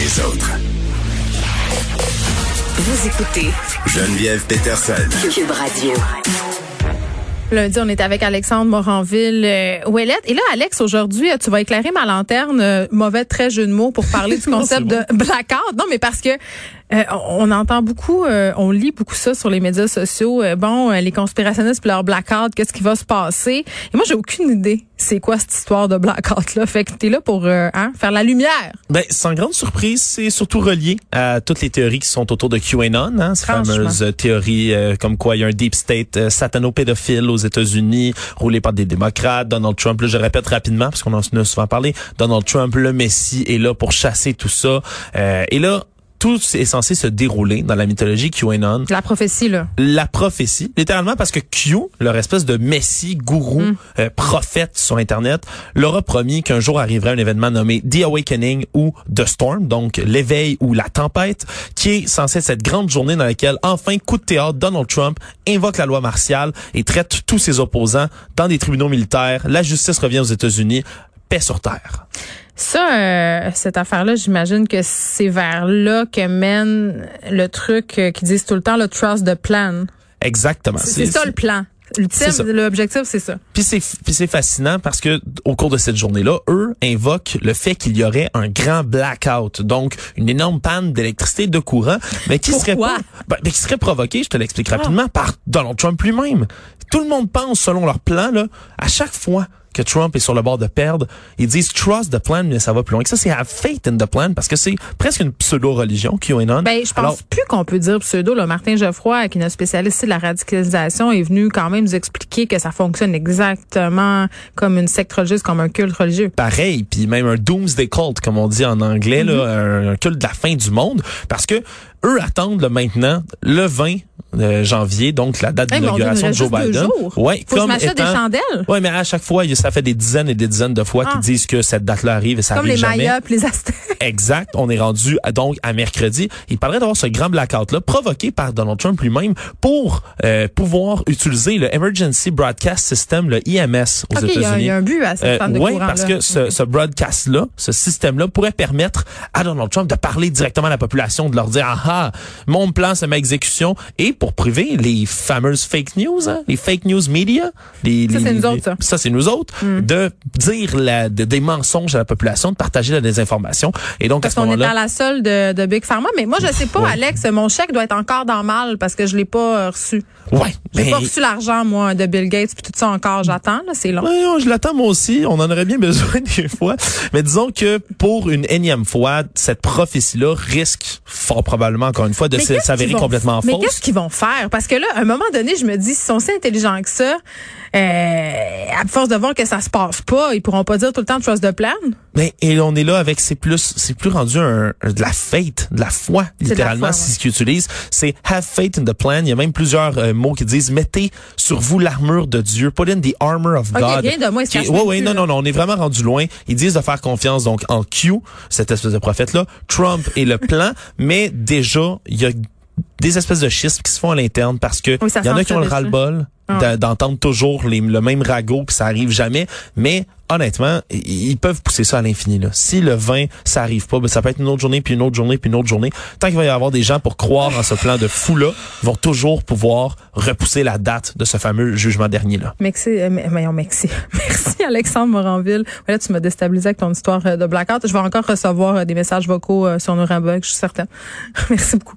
Les autres. Vous écoutez Geneviève Peterson. Cube Radio. Lundi, on est avec Alexandre Moranville euh, Ouellette. Et là, Alex, aujourd'hui, euh, tu vas éclairer ma lanterne, euh, mauvais très jeu de mots, pour parler du concept de blackout. Non, mais parce que euh, on entend beaucoup, euh, on lit beaucoup ça sur les médias sociaux. Euh, bon, euh, les conspirationnistes puis leur blackout, qu'est-ce qui va se passer? Et moi, j'ai aucune idée. C'est quoi cette histoire de blackout là Fait que t'es là pour euh, hein, faire la lumière. Ben, sans grande surprise, c'est surtout relié à toutes les théories qui sont autour de QAnon, hein, ces fameuses théories euh, comme quoi il y a un deep state euh, satano-pédophile aux États-Unis, roulé par des démocrates, Donald Trump, là, je répète rapidement parce qu'on en a souvent parlé, Donald Trump, le Messie, est là pour chasser tout ça. Euh, et là, tout est censé se dérouler dans la mythologie QAnon La prophétie là. la prophétie, littéralement parce que Q, leur espèce de messie, gourou, Mm. euh, prophète sur Internet, leur a promis qu'un jour arriverait un événement nommé The Awakening ou The Storm, donc l'éveil ou la tempête, qui est censé être cette grande journée dans laquelle, enfin, coup de théâtre, Donald Trump invoque la loi martiale et traite tous ses opposants dans des tribunaux militaires. La justice revient aux États-Unis. Paix sur terre. Ça, euh, cette affaire-là, j'imagine que c'est vers là que mène le truc euh, qu'ils disent tout le temps, le trust the plan. Exactement. C'est ça le plan. L'ultime, l'objectif, c'est ça. Puis c'est fascinant parce que au cours de cette journée-là, eux invoquent le fait qu'il y aurait un grand blackout, donc une énorme panne d'électricité de courant, mais qui serait pas, ben, mais qui serait provoquée, je te l'explique rapidement, par Donald Trump lui-même. Tout le monde pense selon leur plan là, à chaque fois que Trump est sur le bord de perdre, ils disent trust the plan, mais ça va plus loin que ça. C'est have faith in the plan parce que c'est presque une pseudo-religion, QAnon. Ben, je pense Alors, plus qu'on peut dire pseudo. Là. Martin Geoffroy, qui est notre spécialiste de la radicalisation, est venu quand même nous expliquer que ça fonctionne exactement comme une secte religieuse, comme un culte religieux. pareil, puis même un doomsday cult comme on dit en anglais, là, Mm-hmm. un, un culte de la fin du monde, parce que eux attendent là, maintenant le 20 euh, janvier, donc la date Hey, il d'inauguration de Joe Biden. Ouais, Faut comme m'acheter des étant- chandelles. Ouais, mais à chaque fois, ça fait des dizaines et des dizaines de fois Ah. qu'ils disent que cette date-là arrive et ça Comme arrive les jamais. Mayas puis les Aztèques. Exact. On est rendu à, donc à mercredi. Il parlerait d'avoir ce grand blackout-là provoqué par Donald Trump lui-même pour euh, pouvoir utiliser le Emergency Broadcast System, le IMS aux OK, il y, a- États-Unis. il y a un but à cette Euh, de ouais, courant parce que ce, ce broadcast-là, ce système-là pourrait permettre à Donald Trump de parler directement à la population, de leur dire, ah ah, mon plan, c'est ma exécution. Et pour prouver les fameuses fake news, hein, les fake news media, les, Ça, c'est nous autres, ça. ça, c'est nous autres, Mm. de dire la, de- des mensonges à la population, de partager la désinformation. Et donc, Parce à ce qu'on est moment-là, à la seule de, de Big Pharma. Mais moi, je sais pas, Ouais. Alex, mon chèque doit être encore dans mal parce que je l'ai pas euh, reçu. ouais, J'ai ben, pas reçu l'argent, moi, de Bill Gates puis tout ça encore. J'attends, là, c'est long. Ouais, je l'attends moi aussi. On en aurait bien besoin des fois. Mais disons que pour une énième fois, cette prophétie-là risque fort probablement, encore une fois, de Mais s'avérer complètement Mais fausse. qu'est-ce qu'ils vont faire? Parce que là, à un moment donné, je me dis, s'ils sont si intelligents que ça, euh, à force de voir que ça se passe pas, ils pourront pas dire tout le temps trust the plan. Mais et on est là avec c'est plus c'est plus rendu un, un- de la faith, de la foi de littéralement c'est ce qu'ils utilisent, c'est have faith in the plan. Il y a même plusieurs euh, mots qui disent mettez sur vous l'armure de Dieu, put in the armor of OK, God. rien de moi, Qui ouais, ouais, non, là. non, non, on est vraiment rendu loin. Ils disent de faire confiance donc en Q, cette espèce de prophète-là, Trump et le plan, mais déjà, il y a des espèces de schismes qui se font à l'interne parce que Oui, ça il y en a qui ont le ça, ras-le-bol Ah. d'entendre toujours les- le même ragot puis ça arrive jamais, mais honnêtement, ils peuvent pousser ça à l'infini là. Si le 20 ça arrive pas, ben, ça peut être une autre journée puis une autre journée puis une autre journée. Tant qu'il va y avoir des gens pour croire en ce plan de fou là, ils vont toujours pouvoir repousser la date de ce fameux jugement dernier là. Merci, euh, merci. Merci, Alexandre Moranville. Ouais, Là, tu m'as déstabilisé avec ton histoire euh, de blackout. Je vais encore recevoir euh, des messages vocaux euh, sur nos je suis certaine. Merci beaucoup.